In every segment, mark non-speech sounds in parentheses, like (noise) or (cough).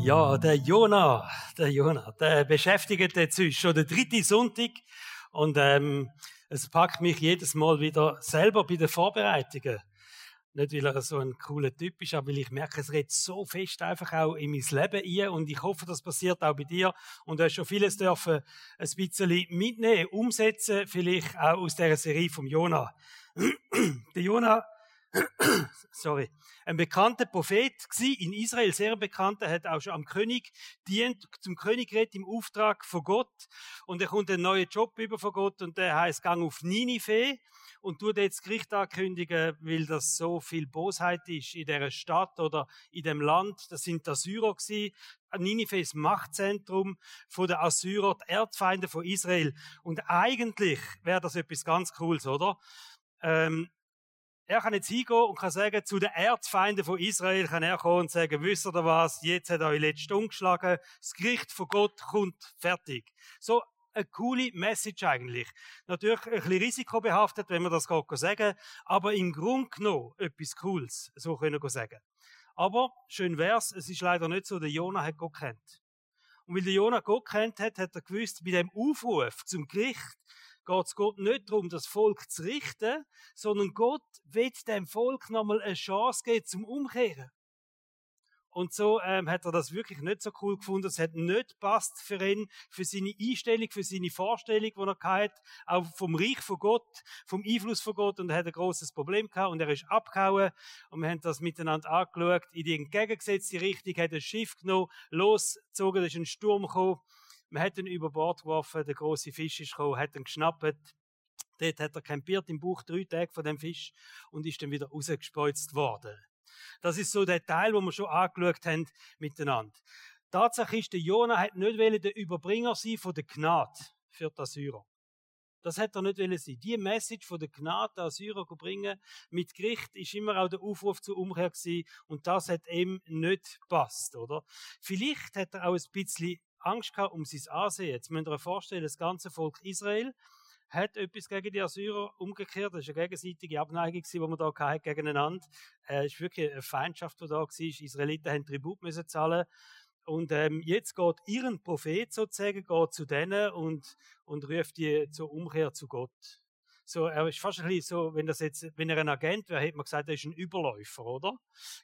Ja, der Jona, der Jona, der beschäftigt jetzt ist schon der dritte Sonntag und ähm, es packt mich jedes Mal wieder selber bei den Vorbereitungen. Nicht, weil er so ein cooler Typ ist, aber weil ich merke, es redet so fest einfach auch in mein Leben ein und ich hoffe, das passiert auch bei dir und du hast schon vieles dürfen ein bisschen mitnehmen, umsetzen, vielleicht auch aus dieser Serie vom Jona. (clears throat) der Jona sorry, ein bekannter Prophet in Israel, sehr bekannter, hat auch schon am König dient, zum König redet im Auftrag von Gott und er kommt einen neuen Job über von Gott und der heißt Gang auf Ninive und tut jetzt Gericht ankündigen, weil das so viel Bosheit ist in der Stadt oder in dem Land. Das sind die Assyrer gewesen. Ninive ist Machtzentrum von der Assyrer, die Erzfeinde von Israel. Und eigentlich wäre das etwas ganz Cooles, oder? Ähm, er kann jetzt hingehen und kann sagen, zu den Erzfeinden von Israel kann er kommen und sagen, wisst ihr was, jetzt hat er euch letzte umgeschlagen, das Gericht von Gott kommt fertig. So eine coole Message eigentlich. Natürlich ein bisschen risikobehaftet, wenn man das gerade sagen aber im Grunde genommen etwas Cooles, so können wir sagen. Aber schön wär's, es ist leider nicht so, der Jonah hat Gott kennt. Und weil der Jonah Gott kennt hat, hat er gewusst, bei dem Aufruf zum Gericht geht es Gott nicht darum, das Volk zu richten, sondern Gott will dem Volk nochmal eine Chance geben zum Umkehren. Und so ähm, hat er das wirklich nicht so cool gefunden. Es hat nicht passt für ihn, für seine Einstellung, für seine Vorstellung, die er hatte, auch vom Reich von Gott, vom Einfluss von Gott. Und er hat ein großes Problem gehabt und er ist abgehauen. Und wir haben das miteinander angeschaut. In die entgegengesetzte Richtung hat ein Schiff genommen, losgezogen, da ist ein Sturm gekommen. Man hat ihn über Bord geworfen, der große Fisch ist gekommen, hat ihn geschnappt. Dort hat er campiert im Buch drei Tage von dem Fisch und ist dann wieder rausgespeuzt worden. Das ist so der Teil, wo wir schon angeschaut haben miteinander. Tatsache ist, der Jona hat nicht der Überbringer sein von der Gnade für die Assyrer. Das hat er nicht wollen sein. Die Message von der Gnade der Assyrer bringen mit Gericht ist immer auch der Aufruf zur Umkehr gewesen und das hat ihm nicht passt, oder? Vielleicht hat er auch ein bisschen Angst gehabt um sein Ansehen. Jetzt müsst ihr euch vorstellen, das ganze Volk Israel hat etwas gegen die Assyrer umgekehrt. Das war eine gegenseitige Abneigung, die man da hatte gegeneinander. Äh, es war wirklich eine Feindschaft, die da war. Die Israeliten haben Tribut müssen zahlen. Und ähm, jetzt geht ihren Prophet sozusagen geht zu denen und, und ruft die zur Umkehr zu Gott. So, er ist fast ein bisschen so, wenn das jetzt, wenn er ein Agent wäre, hätte man gesagt, er ist ein Überläufer, oder?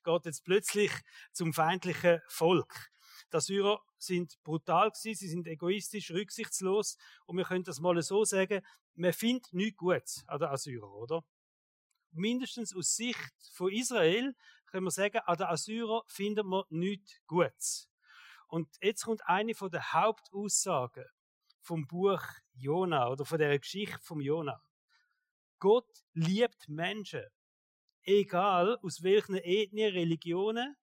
Geht jetzt plötzlich zum feindlichen Volk. Die Assyrer sind brutal gewesen, sie sind egoistisch, rücksichtslos und wir können das mal so sagen, man findet nichts Gutes an den Assyrer, oder? Mindestens aus Sicht von Israel können wir sagen, an den Assyrer findet man nichts Gutes. Und jetzt kommt eine von der Hauptaussagen vom Buch Jona oder von der Geschichte vom Jona. Gott liebt Menschen, egal aus welchen Ethnien, Religionen,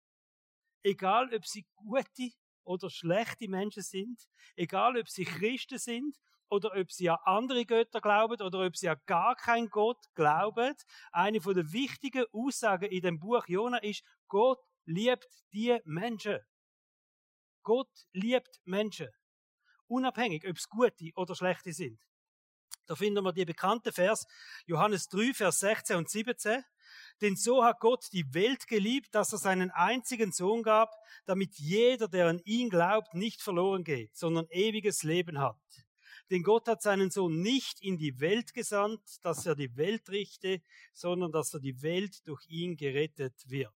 egal ob sie gute oder schlechte Menschen sind, egal ob sie Christen sind oder ob sie an andere Götter glauben oder ob sie an gar keinen Gott glauben. Eine von der wichtigen Aussagen in dem Buch Jona ist, Gott liebt die Menschen. Gott liebt Menschen. Unabhängig, ob es gute oder schlechte sind. Da finden wir die bekannte Vers, Johannes 3, Vers 16 und 17. Denn so hat Gott die Welt geliebt, dass er seinen einzigen Sohn gab, damit jeder, der an ihn glaubt, nicht verloren geht, sondern ewiges Leben hat. Denn Gott hat seinen Sohn nicht in die Welt gesandt, dass er die Welt richte, sondern dass er die Welt durch ihn gerettet wird.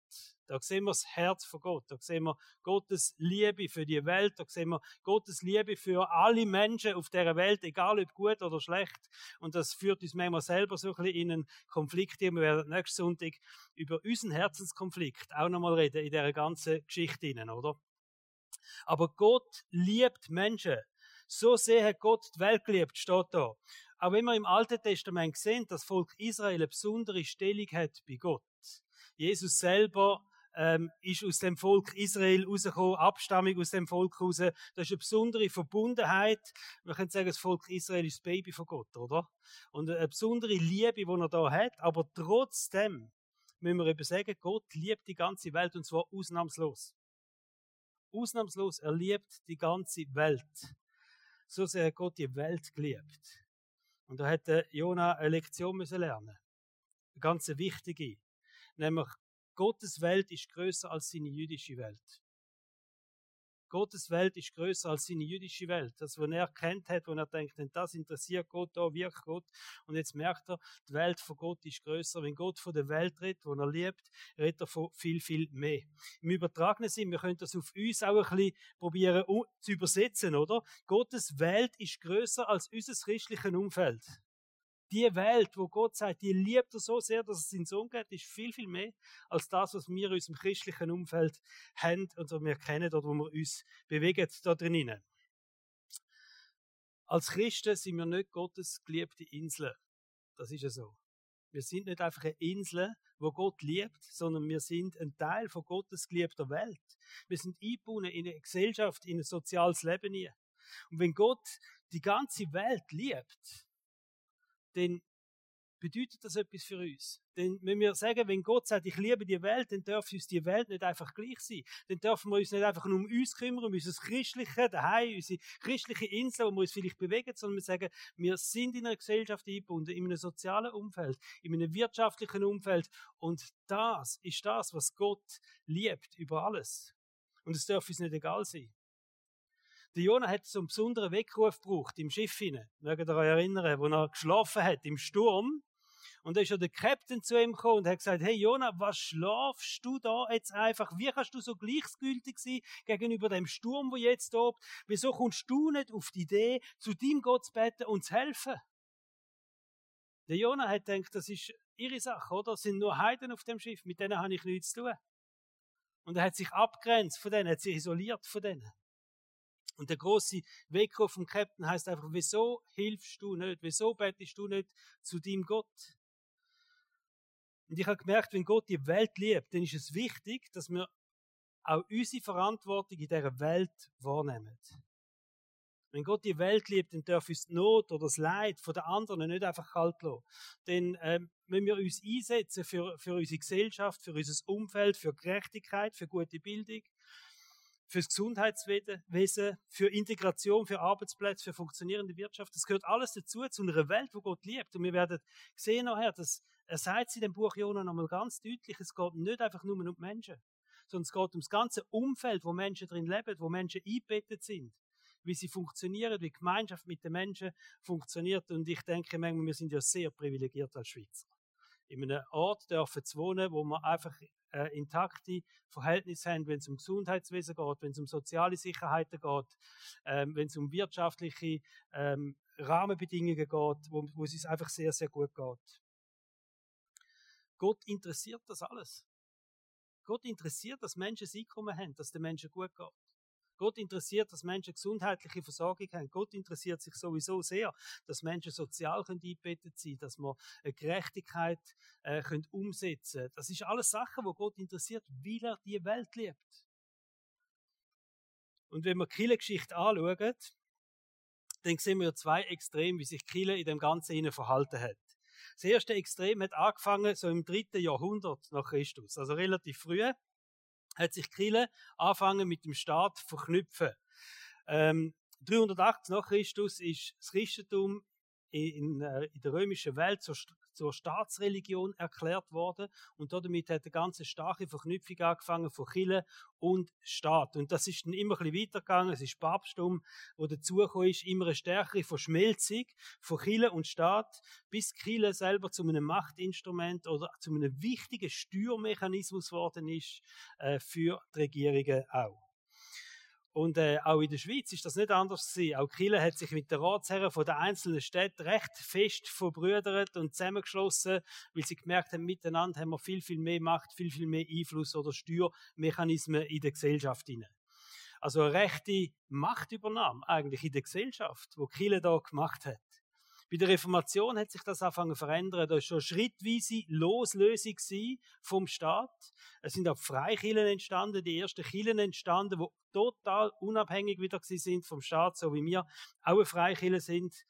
Da sehen wir das Herz von Gott. Da sehen wir Gottes Liebe für die Welt. Da sehen wir Gottes Liebe für alle Menschen auf der Welt, egal ob gut oder schlecht. Und das führt uns manchmal selber so ein bisschen in einen Konflikt. Wir werden nächsten Sonntag über unseren Herzenskonflikt auch nochmal reden in dieser ganzen Geschichte, oder? Aber Gott liebt Menschen. So sehr hat Gott die Welt geliebt, steht da. Auch wenn wir im Alten Testament sehen, dass das Volk Israel eine besondere Stellung hat bei Gott. Jesus selber ähm, ist aus dem Volk Israel rausgekommen, Abstammung aus dem Volk raus. Das ist eine besondere Verbundenheit. Man könnte sagen, das Volk Israel ist das Baby von Gott, oder? Und eine besondere Liebe, die er da hat. Aber trotzdem müssen wir eben sagen, Gott liebt die ganze Welt und zwar ausnahmslos. Ausnahmslos, er liebt die ganze Welt. So sehr hat Gott die Welt geliebt. Und da hätte Jona eine Lektion müssen lernen. Eine ganz wichtige. Nämlich, Gottes Welt ist größer als seine jüdische Welt. Gottes Welt ist größer als seine jüdische Welt. Das, was er kennt hat, wo er denkt, das interessiert Gott, da wirkt Gott. Und jetzt merkt er, die Welt von Gott ist größer. Wenn Gott von der Welt redet, wo er liebt, redet er von viel, viel mehr. Im übertragenen Sinn, wir können das auf uns auch ein bisschen probieren zu übersetzen, oder? Gottes Welt ist größer als unser christliches Umfeld die Welt, wo Gott sagt, die liebt er so sehr, dass es seinen Sohn gibt, ist viel, viel mehr als das, was wir in unserem christlichen Umfeld haben und was wir kennen oder wo wir uns bewegen da drinnen. Als Christen sind wir nicht Gottes geliebte Insel. Das ist ja so. Wir sind nicht einfach eine Insel, wo Gott liebt, sondern wir sind ein Teil von Gottes geliebter Welt. Wir sind eingebunden in eine Gesellschaft, in ein soziales Leben hier. Und wenn Gott die ganze Welt liebt, dann bedeutet das etwas für uns. Denn wenn wir sagen, wenn Gott sagt, ich liebe die Welt, dann darf uns die Welt nicht einfach gleich sein. Dann dürfen wir uns nicht einfach nur um uns kümmern, um unser christliche daheim, unsere christliche Insel, wo wir uns vielleicht bewegen, sondern wir sagen, wir sind in einer Gesellschaft eingebunden, in einem sozialen Umfeld, in einem wirtschaftlichen Umfeld. Und das ist das, was Gott liebt über alles. Und es darf uns nicht egal sein. Der Jonah hat so einen besonderen Weckruf gebraucht im Schiff hinein. Mögt ihr euch erinnern, wo er geschlafen hat im Sturm. Und da ist ja der Captain zu ihm gekommen und hat gesagt, hey Jonah, was schlafst du da jetzt einfach? Wie kannst du so gleichgültig sein gegenüber dem Sturm, wo jetzt tobt? Wieso kommst du nicht auf die Idee, zu deinem Gott zu beten und zu helfen? Der Jonah hat gedacht, das ist ihre Sache, oder? Es sind nur Heiden auf dem Schiff, mit denen habe ich nichts zu tun. Und er hat sich abgrenzt von denen, hat sich isoliert von denen. Und der große Weckruf vom Captain heißt einfach, wieso hilfst du nicht? Wieso betest du nicht zu deinem Gott? Und ich habe gemerkt, wenn Gott die Welt liebt, dann ist es wichtig, dass wir auch unsere Verantwortung in dieser Welt wahrnehmen. Wenn Gott die Welt liebt, dann darf uns die Not oder das Leid von den anderen nicht einfach kalt lassen. Denn ähm, wenn wir uns einsetzen für, für unsere Gesellschaft, für unser Umfeld, für Gerechtigkeit, für gute Bildung, fürs Gesundheitswesen, für Integration, für Arbeitsplätze, für funktionierende Wirtschaft. Das gehört alles dazu, zu einer Welt, wo Gott liebt. Und wir werden sehen nachher, dass er sagt in dem Buch Jonah nochmal ganz deutlich, es geht nicht einfach nur um Menschen, sondern es geht um das ganze Umfeld, wo Menschen drin leben, wo Menschen eingebettet sind, wie sie funktionieren, wie Gemeinschaft mit den Menschen funktioniert. Und ich denke manchmal, wir sind ja sehr privilegiert als Schweizer. In einem Ort dürfen zu wohnen, wo man einfach äh, intakte Verhältnisse haben, wenn es um Gesundheitswesen geht, wenn es um soziale Sicherheiten geht, ähm, wenn es um wirtschaftliche ähm, Rahmenbedingungen geht, wo, wo es uns einfach sehr, sehr gut geht. Gott interessiert das alles. Gott interessiert, dass Menschen ein Einkommen haben, dass den Menschen gut geht. Gott interessiert, dass Menschen gesundheitliche Versorgung haben. Gott interessiert sich sowieso sehr, dass Menschen sozial eingebettet sein dass wir Gerechtigkeit äh, können umsetzen Das ist alles Sachen, wo Gott interessiert, weil er die Welt liebt. Und wenn wir die Geschichte anschauen, dann sehen wir zwei Extreme, wie sich Kille in dem Ganzen verhalten hat. Das erste Extrem hat angefangen so im dritten Jahrhundert nach Christus, also relativ früh hat sich Kille angefangen mit dem Staat verknüpfen. Ähm, 380 nach Christus ist das Christentum in, äh, in der römischen Welt zur, zur Staatsreligion erklärt worden und damit hat eine ganz starke Verknüpfung angefangen von Kirche und Staat. Und das ist dann immer ein bisschen weitergegangen. Es ist Papsttum, wo dazugekommen ist, immer eine stärkere Verschmelzung von Kirche und Staat, bis Kirche selber zu einem Machtinstrument oder zu einem wichtigen Steuermechanismus geworden ist äh, für die Regierungen auch. Und äh, auch in der Schweiz ist das nicht anders gewesen. Auch Kiel hat sich mit den Ratsherren von den einzelnen Städten recht fest verbrüdert und zusammengeschlossen, weil sie gemerkt haben, miteinander haben wir viel, viel mehr Macht, viel, viel mehr Einfluss oder Steuermechanismen in der Gesellschaft hinein. Also eine rechte Machtübernahme eigentlich in der Gesellschaft, wo Kiel da gemacht hat. Bei der Reformation hat sich das angefangen zu verändern. Da war schon schrittweise Loslösung vom Staat. Es sind auch Freikirchen entstanden, die ersten Kirchen entstanden, die total unabhängig wieder sind vom Staat, so wie wir auch Freikirche sind.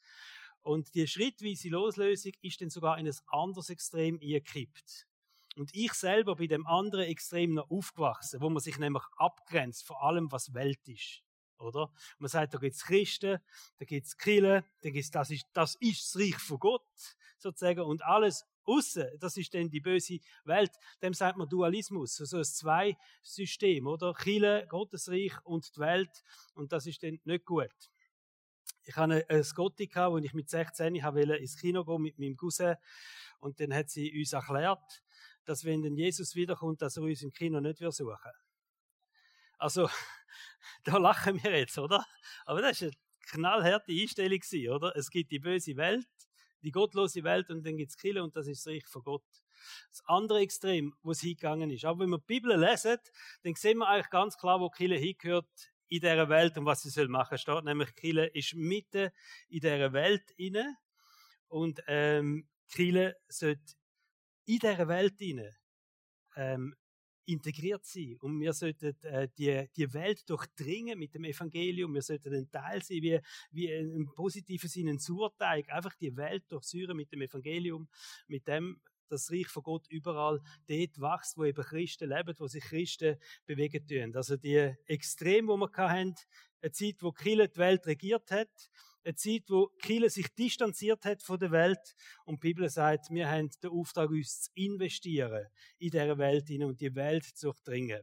Und die schrittweise Loslösung ist dann sogar in ein anderes Extrem eingekippt. Und ich selber bin dem anderen Extrem noch aufgewachsen, wo man sich nämlich abgrenzt von allem, was Welt ist oder? Man sagt, da gibt's Christen, da gibt's Kirchen, da gibt's, das ist, das ist das Reich von Gott, sozusagen, und alles Aussen, das ist dann die böse Welt. Dem sagt man Dualismus, so ein Zwei-System, oder? Chile, Gottesreich und die Welt. Und das ist dann nicht gut. Ich hatte eine Scotty, wo ich mit 16 ins Kino gehen mit meinem Cousin. Und dann hat sie uns erklärt, dass wenn denn Jesus wiederkommt, dass er uns im Kino nicht suchen wird. Also, (laughs) da lachen wir jetzt, oder? Aber das ist eine knallharte Einstellung oder? Es gibt die böse Welt, die gottlose Welt und dann gibt es Kille und das ist das Reich von Gott. Das andere Extrem, wo es hingegangen ist. Aber wenn wir die Bibel lesen, dann sehen wir eigentlich ganz klar, wo Kille hingehört in dieser Welt und was sie soll machen steht. Nämlich Kille ist mitten in dieser Welt inne und ähm, Kille sollte in dieser Welt inne ähm, integriert sein. Und wir sollten äh, die, die Welt durchdringen mit dem Evangelium. Wir sollten ein Teil sein, wie, wie im positiven Sinne ein Surteig. Einfach die Welt durchsäuren mit dem Evangelium, mit dem das Reich von Gott überall dort wächst, wo eben Christen leben, wo sich Christen bewegen tun. Also die Extrem, wo wir hatten, eine Zeit, wo Kirche die Welt regiert hat, eine Zeit, wo Kirche sich distanziert hat von der Welt und die Bibel sagt, wir haben den Auftrag, uns zu investieren in dieser Welt und die Welt zu durchdringen.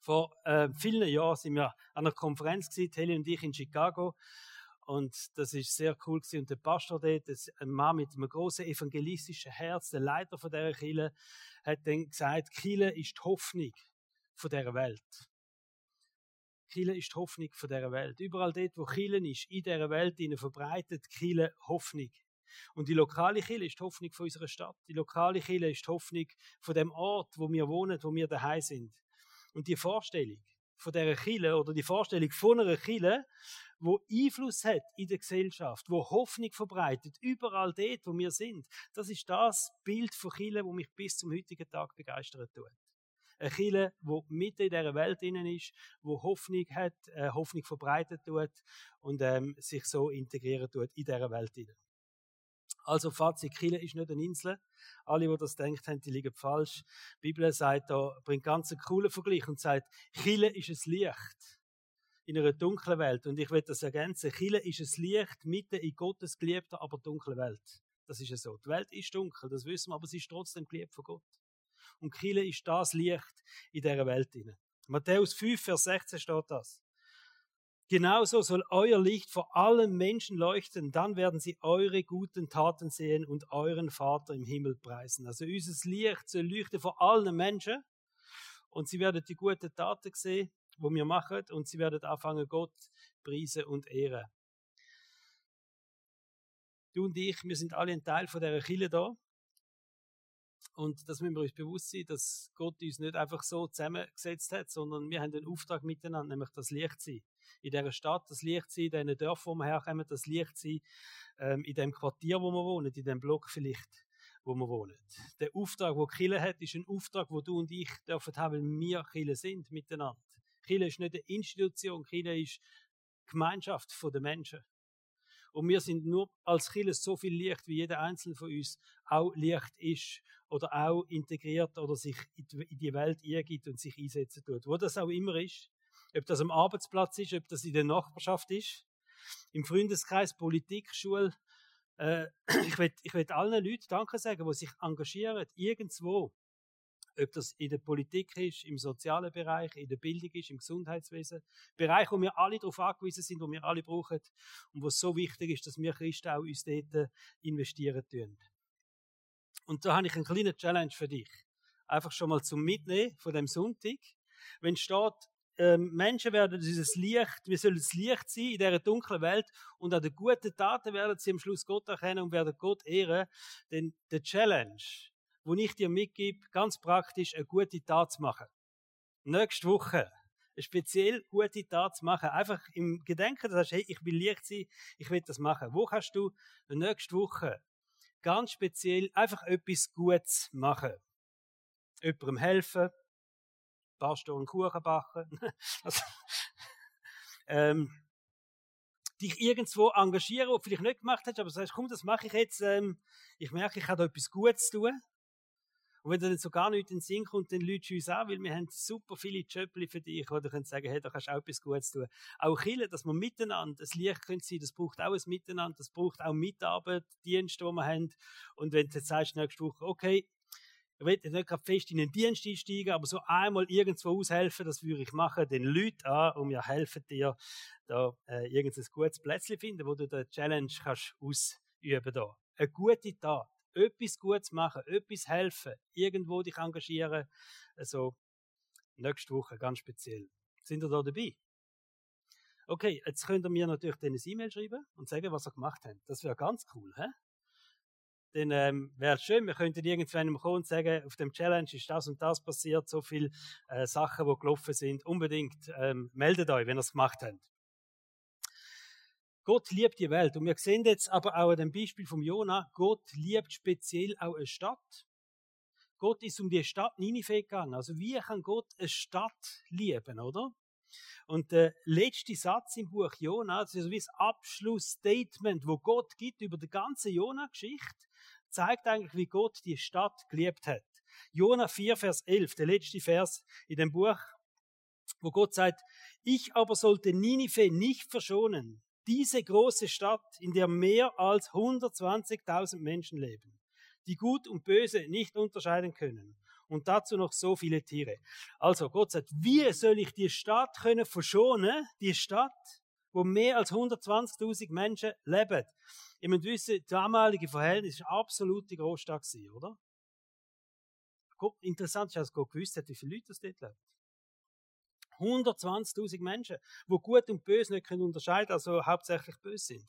Vor äh, vielen Jahren sind wir an einer Konferenz gewesen, Heli und ich in Chicago und das ist sehr cool gewesen. Und der Pastor dort, ein Mann mit einem großen evangelistischen Herz, der Leiter von dieser Kirche, hat dann gesagt, Kirche ist die Hoffnung von dieser Welt. Kirche ist die Hoffnung von dieser Welt. Überall dort, wo Kirche ist, in dieser Welt, verbreitet Kirche Hoffnung. Und die lokale Kirche ist die Hoffnung von unserer Stadt. Die lokale Kirche ist die Hoffnung von dem Ort, wo wir wohnen, wo wir daheim sind. Und die Vorstellung von dieser Kirche oder die Vorstellung von einer Kirche, wo Einfluss hat in der Gesellschaft, wo Hoffnung verbreitet, überall dort, wo wir sind, das ist das Bild von Kirche, wo mich bis zum heutigen Tag begeistert tut. Eine Kirche, die mitten in dieser Welt innen ist, wo Hoffnung hat, äh, Hoffnung verbreitet tut und ähm, sich so integrieren tut in dieser Welt innen. Also Fazit, Kirche ist nicht eine Insel. Alle, die das denken haben, die liegen falsch. Die Bibel sagt da, bringt ganz einen coolen Vergleich und sagt, Kirche ist ein Licht in einer dunklen Welt. Und ich will das ergänzen. Kirche ist ein Licht mitten in Gottes geliebter, aber dunklen Welt. Das ist ja so. Die Welt ist dunkel, das wissen wir, aber sie ist trotzdem geliebt von Gott und Kirche ist das Licht in dieser Welt. Matthäus 5, Vers 16 steht das. Genauso soll euer Licht vor allen Menschen leuchten, dann werden sie eure guten Taten sehen und euren Vater im Himmel preisen. Also unser Licht soll leuchten vor allen Menschen und sie werden die guten Taten sehen, wo wir machen und sie werden anfangen Gott preisen und ehren. Du und ich, wir sind alle ein Teil von dieser Kirche da und das müssen wir uns bewusst sein, dass Gott uns nicht einfach so zusammengesetzt hat, sondern wir haben einen Auftrag miteinander, nämlich das Licht sein. In dieser Stadt, das Licht sein, in diesen Dörfern, wo wir herkommen, das Licht sein, ähm, in dem Quartier, wo wir wohnen, in dem Block vielleicht, wo wir wohnen. Der Auftrag, wo Kille hat, ist ein Auftrag, wo du und ich dürfen haben, weil wir Kille sind miteinander. Kille ist nicht eine Institution, Kille ist Gemeinschaft der Menschen. Und wir sind nur als Kirche so viel Licht, wie jeder einzelne von uns auch Licht ist oder auch integriert oder sich in die Welt eingibt und sich einsetzen tut. Wo das auch immer ist. Ob das am Arbeitsplatz ist, ob das in der Nachbarschaft ist, im Freundeskreis, Politik, Schule. Äh, (clears throat) ich will, ich will allen Leuten Danke sagen, die sich engagieren, irgendwo ob das in der Politik ist, im sozialen Bereich, in der Bildung ist, im Gesundheitswesen. Bereich, wo wir alle darauf angewiesen sind, wo wir alle brauchen und wo es so wichtig ist, dass wir Christen auch uns dort investieren tun. Und da habe ich einen kleinen Challenge für dich. Einfach schon mal zum Mitnehmen von dem Sonntag. Wenn steht, ähm, Menschen werden dieses Licht, wir sollen das Licht sein in dieser dunklen Welt und an den guten Taten werden sie am Schluss Gott erkennen und werden Gott ehren. Denn der Challenge wo ich dir mitgebe, ganz praktisch eine gute Tat zu machen. Nächste Woche eine speziell gute Tat zu machen. Einfach im Gedenken, dass du sagst, hey, ich will Licht sein, ich will das machen. Wo kannst du nächste Woche ganz speziell einfach etwas Gutes machen? Jemandem helfen, ein paar Stunden Kuchen backen, (laughs) also, ähm, dich irgendwo engagieren, was du vielleicht nicht gemacht hast, aber du sagst, komm, das mache ich jetzt, ähm, ich merke, ich habe da etwas Gutes zu tun. Und wenn dir dann so gar nicht in den Sinn kommt, dann lütst uns an, weil wir haben super viele Jobs für dich, du kannst sagen, hey, da kannst du auch etwas Gutes tun. Auch Chile, dass wir miteinander, das Licht können das braucht auch ein Miteinander, das braucht auch Mitarbeit, Dienste, die wir haben. Und wenn du jetzt sagst, nächste Woche, okay, ich will nicht gerade fest in den Dienst einsteigen, aber so einmal irgendwo aushelfen, das würde ich machen, den Leuten an und wir helfen dir, da äh, irgendein gutes Plätzchen finden, wo du den Challenge kannst ausüben da. Eine gute Tat etwas Gutes machen, etwas helfen, irgendwo dich engagieren. Also, nächste Woche ganz speziell. Sind ihr da dabei? Okay, jetzt könnt ihr mir natürlich dann ein E-Mail schreiben und sagen, was ihr gemacht habt. Das wäre ganz cool, hä? Dann ähm, wäre es schön, wir könnten irgendwann kommen und sagen, auf dem Challenge ist das und das passiert, so viele äh, Sachen, die gelaufen sind. Unbedingt ähm, meldet euch, wenn ihr es gemacht habt. Gott liebt die Welt. Und wir sehen jetzt aber auch an dem Beispiel vom Jona, Gott liebt speziell auch eine Stadt. Gott ist um die Stadt Ninive gegangen. Also wie kann Gott eine Stadt lieben, oder? Und der letzte Satz im Buch Jona, das ist wie das Abschlussstatement, wo Gott gibt über die ganze Jona-Geschichte, zeigt eigentlich, wie Gott die Stadt geliebt hat. Jona 4, Vers 11, der letzte Vers in dem Buch, wo Gott sagt, ich aber sollte Ninive nicht verschonen, diese große Stadt, in der mehr als 120.000 Menschen leben, die Gut und Böse nicht unterscheiden können. Und dazu noch so viele Tiere. Also Gott sagt, wie soll ich die Stadt können verschonen, die Stadt, wo mehr als 120.000 Menschen leben? Ihr müsst wissen, das damalige Verhältnis war absolute Großstadt, oder? Interessant ist, dass Gott gewusst hat, wie viele Leute das dort leben. 120.000 Menschen, wo gut und böse nicht können unterscheiden, also hauptsächlich böse sind.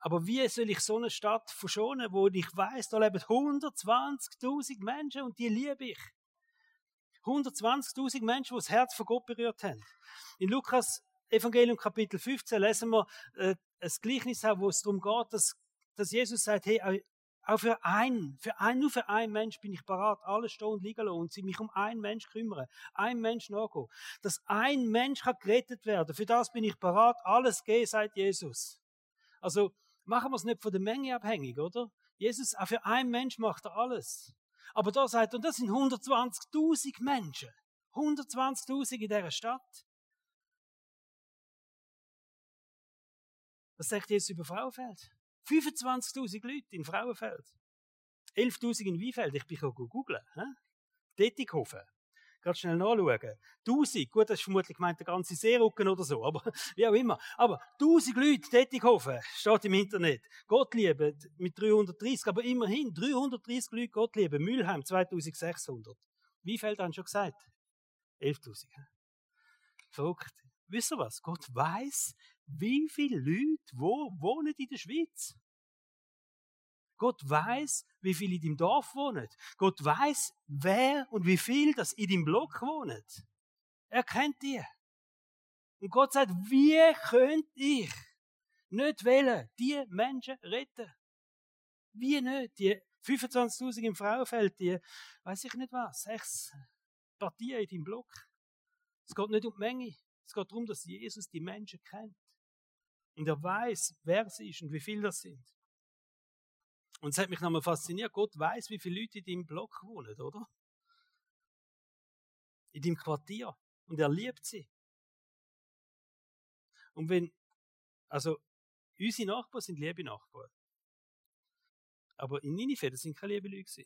Aber wie soll ich so eine Stadt verschonen, wo ich weiß, da leben 120.000 Menschen und die liebe ich. 120.000 Menschen, die das Herz von Gott berührt haben. In Lukas Evangelium Kapitel 15 lesen wir äh, ein Gleichnis, wo es darum geht, dass, dass Jesus sagt, hey, auch für einen, für einen, nur für einen Mensch bin ich parat, alles stehen und liegen lassen und sie mich um einen Mensch kümmern, einen Mensch nachgehen. Dass ein Mensch kann gerettet werden, für das bin ich parat, alles gehen, sagt Jesus. Also, machen wir es nicht von der Menge abhängig, oder? Jesus, auch für einen Mensch macht er alles. Aber da sagt er, und das sind 120.000 Menschen. 120.000 in dieser Stadt. Was sagt Jesus über Frauenfeld? 25.000 Leute in Frauenfeld. 11.000 in Weinfeld. Ich bin googeln. Dettighofen. Ganz schnell nachschauen. 1000, gut, das ist vermutlich gemeint der ganze Seerücken oder so, aber (laughs) wie auch immer. Aber 1000 Leute, Dettighofen, steht im Internet. Gottliebe mit 330, aber immerhin 330 Leute Gottliebe. Mülheim 2600. Wie fällt dann schon gesagt? 11.000. Verrückt. Wisst ihr was? Gott weiß, wie viele Leute wo wohnen in der Schweiz. Gott weiß, wie viele in deinem Dorf wohnen. Gott weiß, wer und wie viel das in deinem Block wohnen. Er kennt die. Und Gott sagt, wie könnt ich nicht wählen, die Menschen retten? Wie nicht? Die 25.000 im Frauenfeld, die, weiß ich nicht was, sechs Partien in deinem Block. Es geht nicht um die Menge. Es geht darum, dass Jesus die Menschen kennt. Und er weiß, wer sie ist und wie viele das sind. Und es hat mich nochmal fasziniert. Gott weiß, wie viele Leute in deinem Block wohnen, oder? In deinem Quartier. Und er liebt sie. Und wenn, also, unsere Nachbarn sind liebe Nachbarn. Aber in Ninive, das sind keine liebe Leute.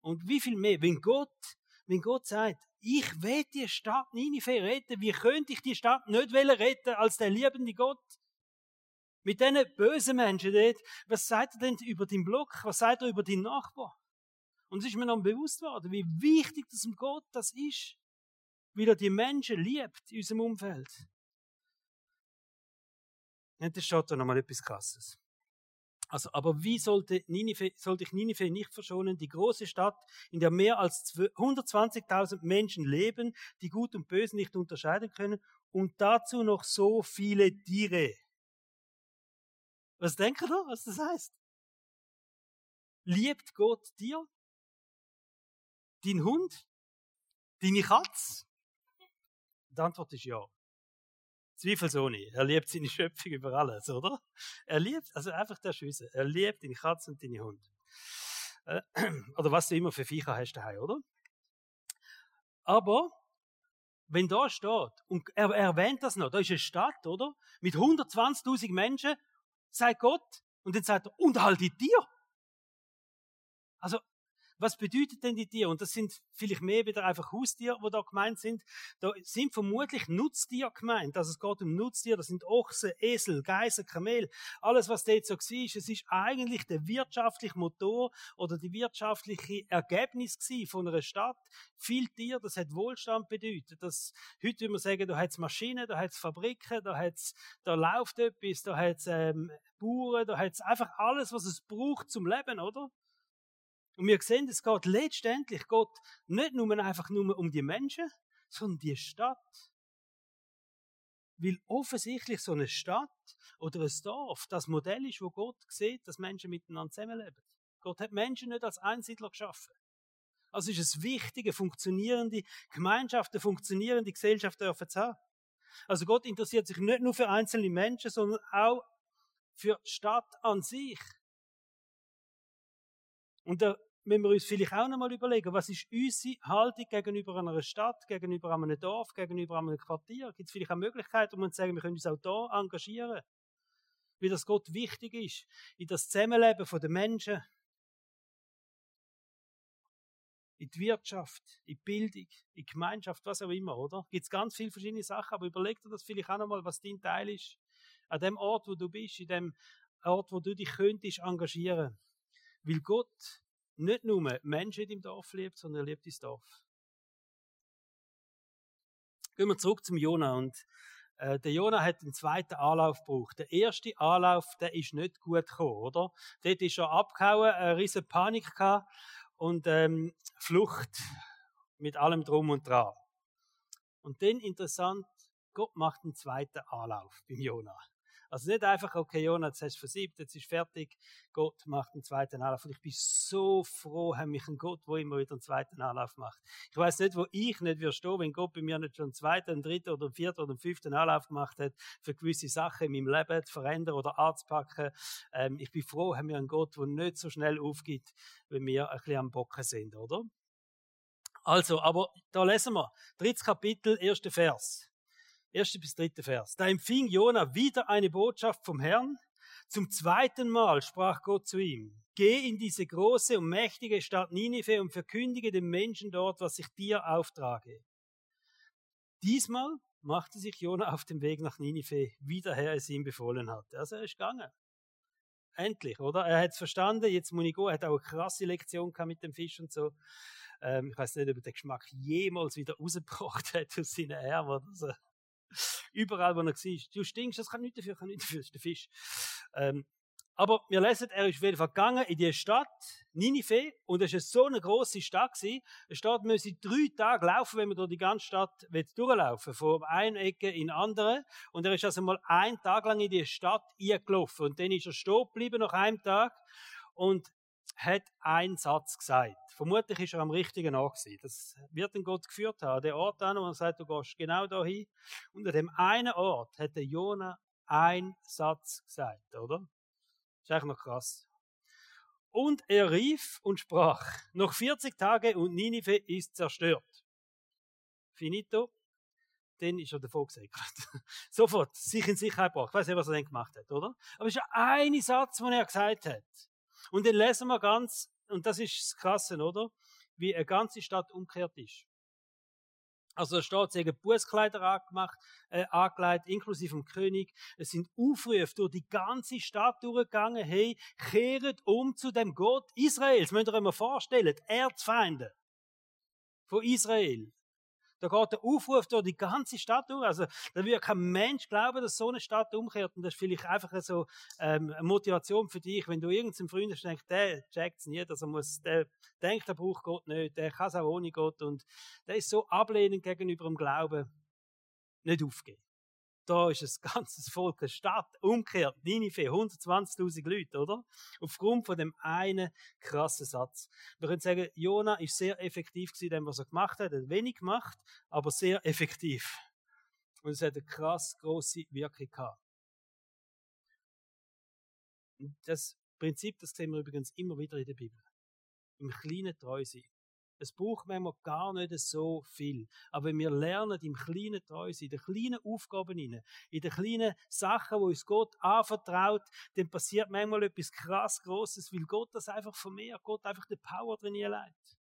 Und wie viel mehr, wenn Gott, wenn Gott sagt, ich will die Stadt Ninive retten, wie könnte ich die Stadt nicht retten als der liebende Gott? Mit diesen bösen Menschen dort, was sagt er denn über den Block? Was sagt er über den Nachbar? Und es ist mir noch bewusst worden, wie wichtig das um Gott das ist. Wie er die Menschen liebt in unserem Umfeld. Und da steht da nochmal etwas Krasses. Also, aber wie sollte, Ninive, sollte ich Ninive nicht verschonen? Die große Stadt, in der mehr als 120.000 Menschen leben, die Gut und Böse nicht unterscheiden können und dazu noch so viele Tiere. Was denkt ihr, was das heißt? Liebt Gott dir? Dein Hund? Deine Katze? Die Antwort ist ja. Zweifelsohne. Er liebt seine Schöpfung über alles, oder? Er liebt, also einfach der Schüsse. Er liebt deine Katze und deine Hund. Äh, (clears throat) oder was du immer für Viecher hast daheim, oder? Aber wenn da steht, und er erwähnt das noch, da ist eine Stadt, oder? Mit 120.000 Menschen, sagt Gott, und dann sagt er, unterhalte dir. Also, was bedeutet denn die Tiere? Und das sind vielleicht mehr wieder einfach Haustiere, die da gemeint sind. Da sind vermutlich Nutztiere gemeint. Also es geht um Nutztiere. Das sind Ochsen, Esel, Geiser, Kamel. Alles, was dort so war, es ist eigentlich der wirtschaftliche Motor oder die wirtschaftliche Ergebnis von einer Stadt. Viel Tier, das hat Wohlstand bedeutet. Das, heute würde man sagen, da hat es Maschinen, da hat es Fabriken, da hat's, da läuft etwas, da hat es ähm, Bauern, da hat es einfach alles, was es braucht zum Leben, oder? Und wir sehen, es geht letztendlich Gott nicht nur einfach nur um die Menschen, sondern die Stadt. Weil offensichtlich so eine Stadt oder ein Dorf das Modell ist, wo Gott sieht, dass Menschen miteinander zusammenleben. Gott hat Menschen nicht als Einsiedler geschaffen. Also ist es wichtig, eine funktionierende Gemeinschaft, eine funktionierende Gesellschaft dürfen zu haben. Also Gott interessiert sich nicht nur für einzelne Menschen, sondern auch für die Stadt an sich. Und der müssen wir uns vielleicht auch noch mal überlegen, was ist unsere Haltung gegenüber einer Stadt, gegenüber einem Dorf, gegenüber einem Quartier? Gibt es vielleicht auch Möglichkeiten, um zu sagen, wir können uns auch da engagieren? Wie das Gott wichtig ist, in das Zusammenleben der Menschen, in die Wirtschaft, in die Bildung, in die Gemeinschaft, was auch immer, oder? Gibt es ganz viele verschiedene Sachen, aber überleg dir das vielleicht auch noch mal, was dein Teil ist. An dem Ort, wo du bist, in dem Ort, wo du dich könntest engagieren. Weil Gott nicht nur Menschen deinem Dorf liebt, sondern er liebt dein Dorf. Gehen wir zurück zum Jona und äh, der Jona hat einen zweiten Anlauf gebraucht. Der erste Anlauf, der ist nicht gut gekommen, oder? Dort ist er abgehauen, eine riesige Panik gehabt und ähm, Flucht mit allem drum und dran. Und dann interessant, Gott macht einen zweiten Anlauf beim Jona. Also nicht einfach, okay, Jonas, jetzt hast du versiebt, jetzt ist fertig. Gott macht einen zweiten Anlauf. Und ich bin so froh, haben mich ein Gott, wo immer wieder einen zweiten Anlauf macht. Ich weiß nicht, wo ich nicht würde stehen, wenn Gott bei mir nicht schon einen zweiten, einen dritten oder einen vierten oder einen fünften Anlauf gemacht hat, für gewisse Sachen in meinem Leben zu verändern oder anzupacken. Ähm, ich bin froh, haben wir einen Gott, der nicht so schnell aufgibt, wenn wir ein bisschen am Bocken sind, oder? Also, aber da lesen wir. Drittes Kapitel, erster Vers. Erste bis dritte Vers. Da empfing Jona wieder eine Botschaft vom Herrn. Zum zweiten Mal sprach Gott zu ihm, geh in diese große und mächtige Stadt Ninive und verkündige den Menschen dort, was ich dir auftrage. Diesmal machte sich Jona auf dem Weg nach Ninive, wie der Herr es ihm befohlen hatte. Also er ist gegangen. Endlich, oder? Er hat es verstanden, jetzt muss ich gehen. Hat auch eine krasse Lektion mit dem Fisch und so. Ähm, ich weiß nicht, ob er den Geschmack jemals wieder (laughs) rausgebracht hat aus seinen Armen oder so. Überall, wo er war. Du stinkst, das kann nicht dafür, kann nicht dafür, das ist der Fisch. Ähm, aber wir lesen, er ist auf jeden Fall gegangen in die Stadt, Ninive, und es war so eine grosse Stadt gewesen. Eine Stadt müsse drei Tage laufen, wenn man durch die ganze Stadt durchlaufen von einer Ecke in die andere. Und er ist also mal einen Tag lang in die Stadt eingelaufen. Und dann ist er stehen geblieben nach einem Tag und hat einen Satz gesagt. Vermutlich ist er am richtigen Ort gewesen. Das wird den Gott geführt haben. Der Ort an, wo er sagt, du gehst genau dahin. Und an dem einen Ort hat der Jona einen Satz gesagt, oder? Ist eigentlich noch krass. Und er rief und sprach, noch 40 Tage und Ninive ist zerstört. Finito. Dann ist er davon gesegnet. (laughs) Sofort sich in Sicherheit gebracht. Ich weiß nicht, was er dann gemacht hat, oder? Aber es ist ja ein Satz, den er gesagt hat. Und den lesen wir ganz und das ist das Krasse, oder? Wie eine ganze Stadt umgekehrt ist. Also da steht, sie haben Bußkleider angemacht, äh, angelegt, inklusive dem König. Es sind Aufrufe durch die ganze Stadt durchgegangen, hey, kehret um zu dem Gott Israels. Müsst ihr euch mal vorstellen, die Erzfeinde von Israel. Da geht der Aufruf durch die ganze Stadt durch. Also, da würde kein Mensch glauben, dass so eine Stadt umkehrt. Und das ist vielleicht einfach so ähm, eine Motivation für dich, wenn du irgendeinem Freund hast, denkst, der checkt es nicht, also muss, der denkt, der braucht Gott nicht, der kann es auch ohne Gott. Und der ist so ablehnend gegenüber dem Glauben, nicht aufgeben da ist ein (laughs) ganzes Volk, eine Stadt, umgekehrt, Ninive, 120.000 Leute, oder? Aufgrund von dem einen krassen Satz. Wir können sagen, Jona ist sehr effektiv in dem, was er gemacht hat. Er hat wenig gemacht, aber sehr (laughs) effektiv. Und es hat eine krass große Wirkung gehabt. Das Prinzip, das sehen wir übrigens immer wieder in der Bibel. im Kleinen treu sein. Es braucht manchmal gar nicht so viel. Aber wir lernen, im Kleinen treu sein, in den kleinen Aufgaben in den kleinen Sachen, wo uns Gott anvertraut, dann passiert manchmal etwas krass Großes, weil Gott das einfach vermehrt, Gott einfach die Power drin leitet.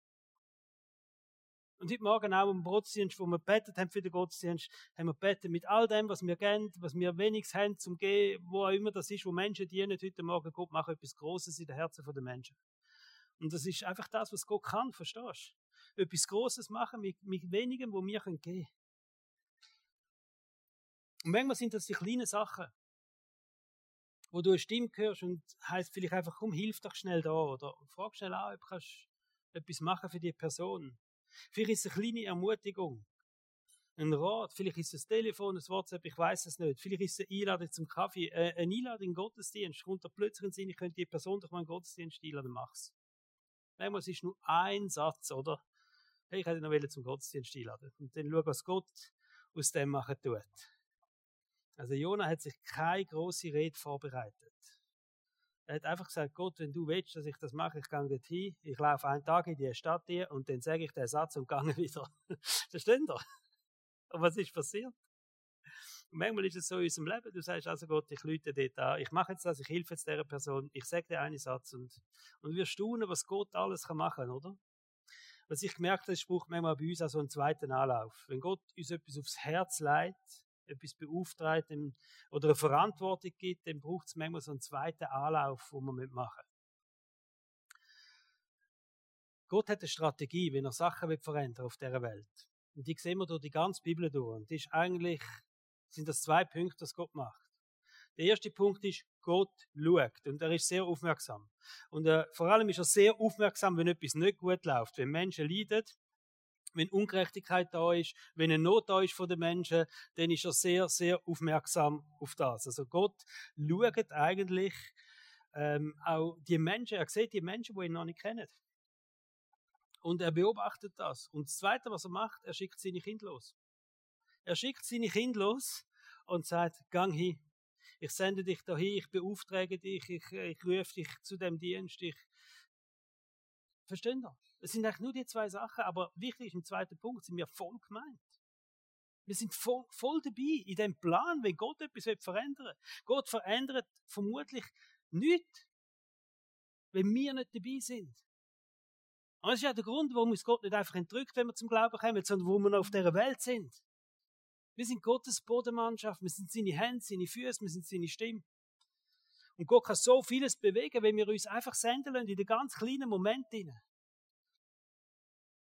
Und heute Morgen auch im Gottesdienst, wo wir betet haben für den Gottesdienst, haben wir betet mit all dem, was wir kennen, was wir wenigstens haben zum Gehen, wo auch immer das ist, wo Menschen dienen heute Morgen. Gott macht etwas Großes in den Herzen der Menschen. Und das ist einfach das, was Gott kann, verstehst du? Etwas Großes machen mit, mit wenigem, wo wir gehen können. Und manchmal sind das die kleinen Sachen, wo du eine Stimme hörst und heißt vielleicht einfach, komm, hilf doch schnell da oder frag schnell an, ob du etwas machen für die Person. Vielleicht ist es eine kleine Ermutigung, ein Rat, vielleicht ist es ein Telefon, ein WhatsApp, ich weiß es nicht. Vielleicht ist es eine Einladung zum Kaffee, äh, eine Einladung in Gottesdienst. Kommt da plötzlich in Sinn, ich könnte die Person doch mal in den Gottesdienst einladen, mach's. Manchmal ist es nur ein Satz, oder? Hey, ich hätte noch zum Gottesdienst einladen. Und dann schau, was Gott aus dem machen tut. Also Jona hat sich keine große Rede vorbereitet. Er hat einfach gesagt, Gott, wenn du willst, dass ich das mache, ich gehe dorthin, ich laufe einen Tag in die Stadt hier und dann sage ich den Satz und gehe (laughs) wieder. Versteht ihr? Und was ist passiert? Und manchmal ist es so in unserem Leben, du sagst also Gott, ich lüte dort an, ich mache jetzt das, ich helfe jetzt dieser Person, ich sage dir einen Satz und, und wir staunen, was Gott alles kann machen, oder? Was ich gemerkt habe, es braucht manchmal bei uns auch so einen zweiten Anlauf. Wenn Gott uns etwas aufs Herz leitet, etwas beauftragt oder eine Verantwortung gibt, dann braucht es manchmal so einen zweiten Anlauf, wo man mitmachen. Gott hat eine Strategie, wenn er Sachen verändern auf dieser Welt. Und die sehen wir durch die ganze Bibel durch. Und das ist eigentlich, sind das zwei Punkte, die Gott macht. Der erste Punkt ist, Gott schaut. Und er ist sehr aufmerksam. Und äh, vor allem ist er sehr aufmerksam, wenn etwas nicht gut läuft. Wenn Menschen leiden, wenn Ungerechtigkeit da ist, wenn eine Not da ist von den Menschen, dann ist er sehr, sehr aufmerksam auf das. Also Gott schaut eigentlich ähm, auch die Menschen, er sieht die Menschen, die ihn noch nicht kennen. Und er beobachtet das. Und das Zweite, was er macht, er schickt seine Kinder los. Er schickt seine Kinder los und sagt, gang hin. Ich sende dich dahin, ich beauftrage dich, ich, ich rufe dich zu dem Dienst, ich, Verstehen ihr? Es sind eigentlich nur die zwei Sachen, aber wichtig ist im zweiten Punkt, sind wir voll gemeint. Wir sind voll, voll dabei in dem Plan, wenn Gott etwas verändern will. Gott verändert vermutlich nichts, wenn wir nicht dabei sind. Und das ist ja der Grund, warum uns Gott nicht einfach entrückt, wenn wir zum Glauben kommen, sondern wo wir noch auf dieser Welt sind. Wir sind Gottes Bodenmannschaft, wir sind seine Hände, seine Füße, wir sind seine Stimme. Und Gott kann so vieles bewegen, wenn wir uns einfach senden lassen in den ganz kleinen Momenten.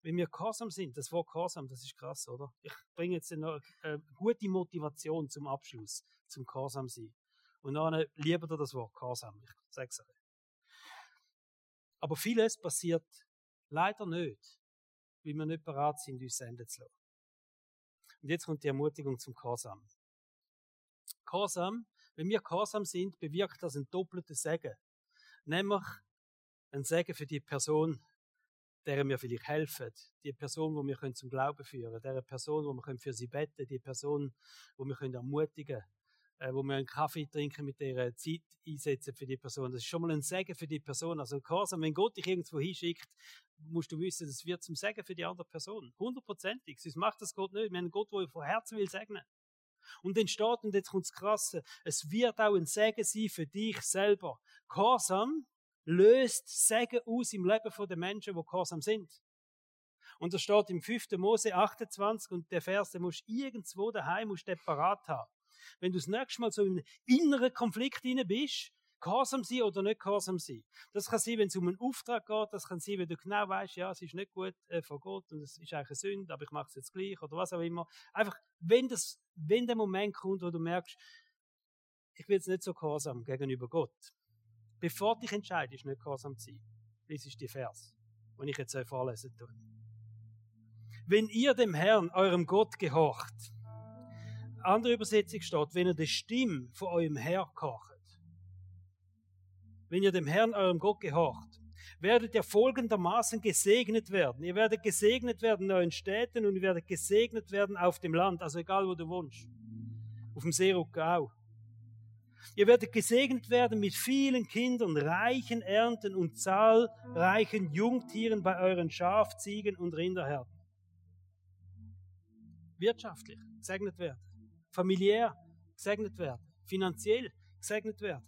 Wenn wir gehorsam sind, das Wort gehorsam, das ist krass, oder? Ich bringe jetzt noch eine gute Motivation zum Abschluss, zum gehorsam sein. Und dann lieber das Wort gehorsam, ich sage es. Aber vieles passiert leider nicht, weil wir nicht bereit sind, uns senden zu lassen. Und jetzt kommt die Ermutigung zum Gehorsam. Gehorsam wenn wir gehorsam sind, bewirkt das ein doppeltes Segen. Nämlich ein Segen für die Person, der wir vielleicht helfen, die Person, wo wir zum Glauben führen, der Person, wo wir für sie beten, die Person, wo wir ermutigen können, äh, wo wir einen Kaffee trinken mit der Zeit einsetzen für die Person. Das ist schon mal ein Segen für die Person. Also Gehorsam, wenn Gott dich irgendwo hinschickt, musst du wissen, das wird zum Segen für die andere Person. Hundertprozentig. Sonst macht das Gott nicht. Wir haben einen Gott, der von Herzen will segnen. Und dann steht, und jetzt kommt das Krasse, es wird auch ein Segen sein für dich selber. Gehorsam löst Segen aus im Leben der Menschen, die gehorsam sind. Und das steht im 5. Mose 28 und der Vers, den musst irgendwo daheim musst du parat haben. Wenn du das nächste Mal so in einem inneren Konflikt inne bist, Gehorsam sein oder nicht gehorsam sein. Das kann sein, wenn es um einen Auftrag geht, das kann sein, wenn du genau weißt, ja, es ist nicht gut äh, von Gott und es ist eigentlich eine Sünde, aber ich mache es jetzt gleich oder was auch immer. Einfach, wenn das, wenn der Moment kommt, wo du merkst, ich bin jetzt nicht so gehorsam gegenüber Gott. Bevor du dich entscheidest, nicht gehorsam zu sein, lies ich die Vers, die ich jetzt euch vorlesen tue. Wenn ihr dem Herrn, eurem Gott, gehorcht, andere Übersetzung steht, wenn ihr die Stimme von eurem Herr gehorcht, wenn ihr dem Herrn, eurem Gott, gehorcht, werdet ihr folgendermaßen gesegnet werden. Ihr werdet gesegnet werden in euren Städten und ihr werdet gesegnet werden auf dem Land, also egal wo du wohnst. Auf dem Seerucker auch. Ihr werdet gesegnet werden mit vielen Kindern, reichen Ernten und zahlreichen Jungtieren bei euren Schaf, Ziegen und Rinderherden. Wirtschaftlich gesegnet werden, familiär gesegnet werden, finanziell gesegnet werden.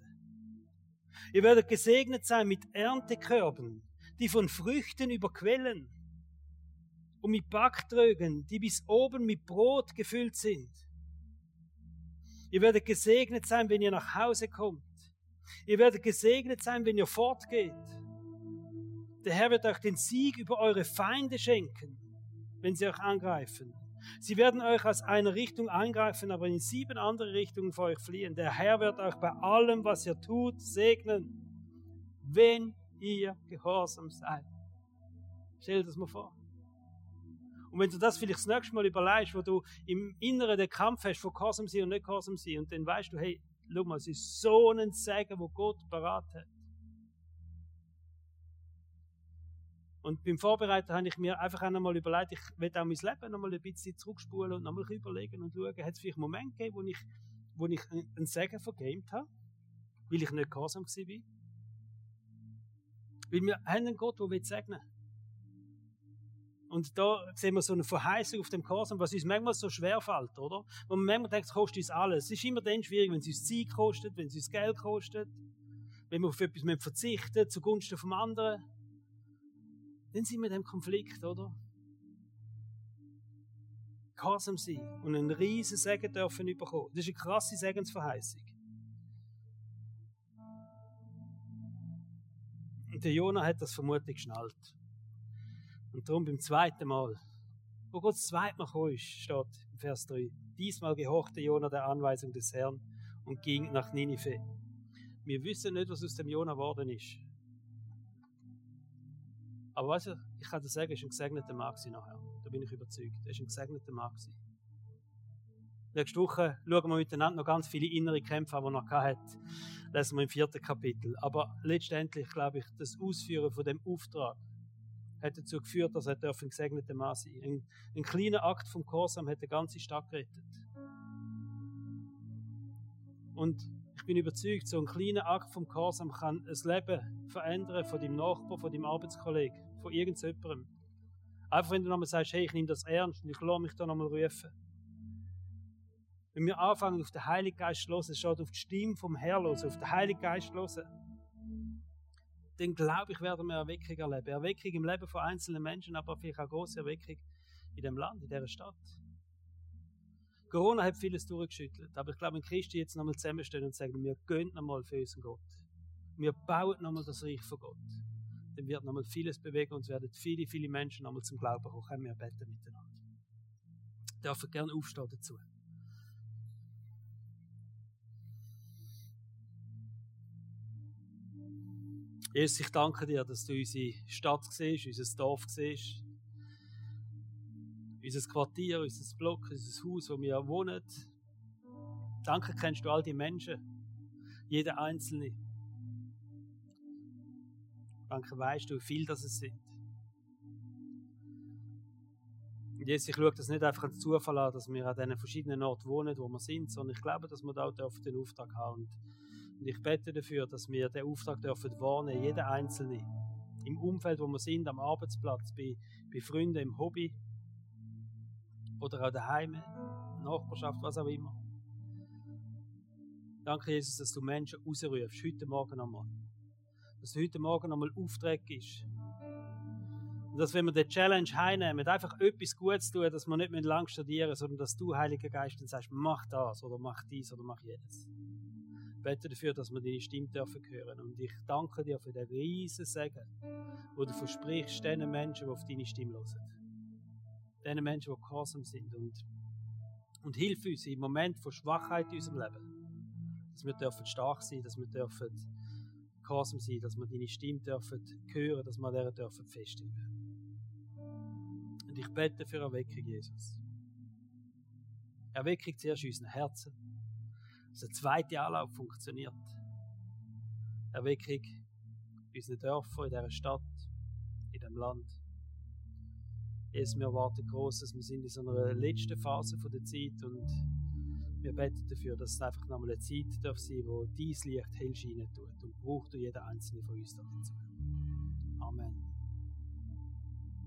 Ihr werdet gesegnet sein mit Erntekörben, die von Früchten überquellen und mit Backtrögen, die bis oben mit Brot gefüllt sind. Ihr werdet gesegnet sein, wenn ihr nach Hause kommt. Ihr werdet gesegnet sein, wenn ihr fortgeht. Der Herr wird euch den Sieg über eure Feinde schenken, wenn sie euch angreifen. Sie werden euch aus einer Richtung angreifen, aber in sieben andere Richtungen vor euch fliehen. Der Herr wird euch bei allem, was ihr tut, segnen, wenn ihr gehorsam seid. Stell dir das mal vor. Und wenn du das vielleicht das nächste Mal überlegst, wo du im Inneren den Kampf hast von Gehorsam sein und nicht Gehorsam sein, und dann weißt du, hey, schau mal, es ist so ein Segen, wo Gott parat hat. Und beim Vorbereiten habe ich mir einfach auch nochmal überlegt, ich will auch mein Leben nochmal ein bisschen zurückspulen und nochmal überlegen und schauen, hat es vielleicht einen Moment gegeben, wo ich, wo ich einen Segen vergamed habe, weil ich nicht gehorsam war? Weil wir haben einen Gott, der segnen will. Und da sehen wir so eine Verheißung auf dem Gehorsam, was uns manchmal so schwer fällt, oder? Wo man manchmal denkt, es kostet uns alles. Es ist immer dann schwierig, wenn es uns Zeit kostet, wenn es uns Geld kostet, wenn wir auf etwas verzichten zugunsten vom anderen dann sind wir in dem Konflikt, oder? Gehorsam sein und einen riesen Segen dürfen bekommen. Das ist eine krasse Segensverheißung. Und der Jonah hat das vermutlich geschnallt. Und darum beim zweiten Mal, wo Gott das zweite Mal gekommen ist, steht im Vers 3, diesmal gehorchte Jonah der Anweisung des Herrn und ging nach Ninive. Wir wissen nicht, was aus dem Jonah geworden ist. Aber weißt du, ich kann dir sagen, er ist ein gesegneter Mann nachher. Da bin ich überzeugt. Er ist ein gesegneter Mann Nächste Woche schauen wir miteinander noch ganz viele innere Kämpfe, die er noch hat. Lesen wir im vierten Kapitel. Aber letztendlich glaube ich, das Ausführen von dem Auftrag hat dazu geführt, dass er ein gesegneter Mann sein ein, ein kleiner Akt vom Gehorsam hat eine ganze Stadt gerettet. Und ich bin überzeugt, so ein kleiner Akt vom Gehorsam kann das Leben verändern von deinem Nachbar, von deinem Arbeitskollegen von irgendjemandem. Einfach wenn du nochmal sagst, hey, ich nehme das ernst und ich lasse mich da nochmal rufen. Wenn wir anfangen, auf den Heiligen Geist zu hören, schaut auf die Stimme vom Herrn los, auf den Heiligen Geist zu hören, dann glaube ich, werden wir Erweckung erleben. Erweckung im Leben von einzelnen Menschen, aber vielleicht auch große Erweckung in dem Land, in dieser Stadt. Corona hat vieles durchgeschüttelt, aber ich glaube, wenn Christen jetzt nochmal zusammenstehen und sagen, wir gehen nochmal für unseren Gott. Wir bauen nochmal das Reich von Gott dann wird nochmal vieles bewegen und es werden viele, viele Menschen nochmal zum Glauben kommen. Wir beten miteinander. Ich darf gerne aufstehen dazu. Jesus, ich danke dir, dass du unsere Stadt siehst, unser Dorf siehst, unser Quartier, unser Block, unser Haus, wo wir wohnen. Danke kennst du all die Menschen, jeder Einzelne. Danke, weißt du, wie viel das es sind. Und jetzt, ich schaue das nicht einfach als Zufall an, dass wir an diesen verschiedenen Orten wohnen, wo wir sind, sondern ich glaube, dass wir da dürfen den Auftrag haben. Und ich bete dafür, dass wir den Auftrag dürfen wahrnehmen, jeder Einzelne. Im Umfeld, wo wir sind, am Arbeitsplatz, bei, bei Freunden, im Hobby oder auch daheim, Nachbarschaft, was auch immer. Danke, Jesus, dass du Menschen rausrufst, heute Morgen einmal dass heute Morgen nochmal Auftrag ist. Und dass, wenn wir die Challenge heimnehmen, einfach etwas Gutes tun, dass wir nicht mehr lang studieren, sondern dass du, Heiliger Geist, dann sagst, mach das oder mach dies oder mach jedes. Ich bete dafür, dass wir deine Stimme dürfen hören. Und ich danke dir für den riesen Segen, wo du versprichst, den Menschen, die auf deine Stimme hören. Den Menschen, die gehorsam sind. Und, und hilf uns im Moment von Schwachheit in unserem Leben. Dass wir dürfen stark sein, dass wir dürfen gehorsam sein, dass wir deine Stimme dürfen hören, dass wir dieser dürfen festhalten. Und ich bete für Erweckung, Jesus. Erweckung zuerst in unseren Herzen. Dass der zweite Anlauf funktioniert. Erweckung in unseren Dörfern, in dieser Stadt, in diesem Land. Jesus, wir erwarten Großes. Wir sind in so einer letzten Phase der Zeit und Wir beten dafür, dass es einfach nochmal eine Zeit darf sein, wo dein Licht hell scheinen tut. Und braucht du jeden einzelnen von uns dazu. Amen.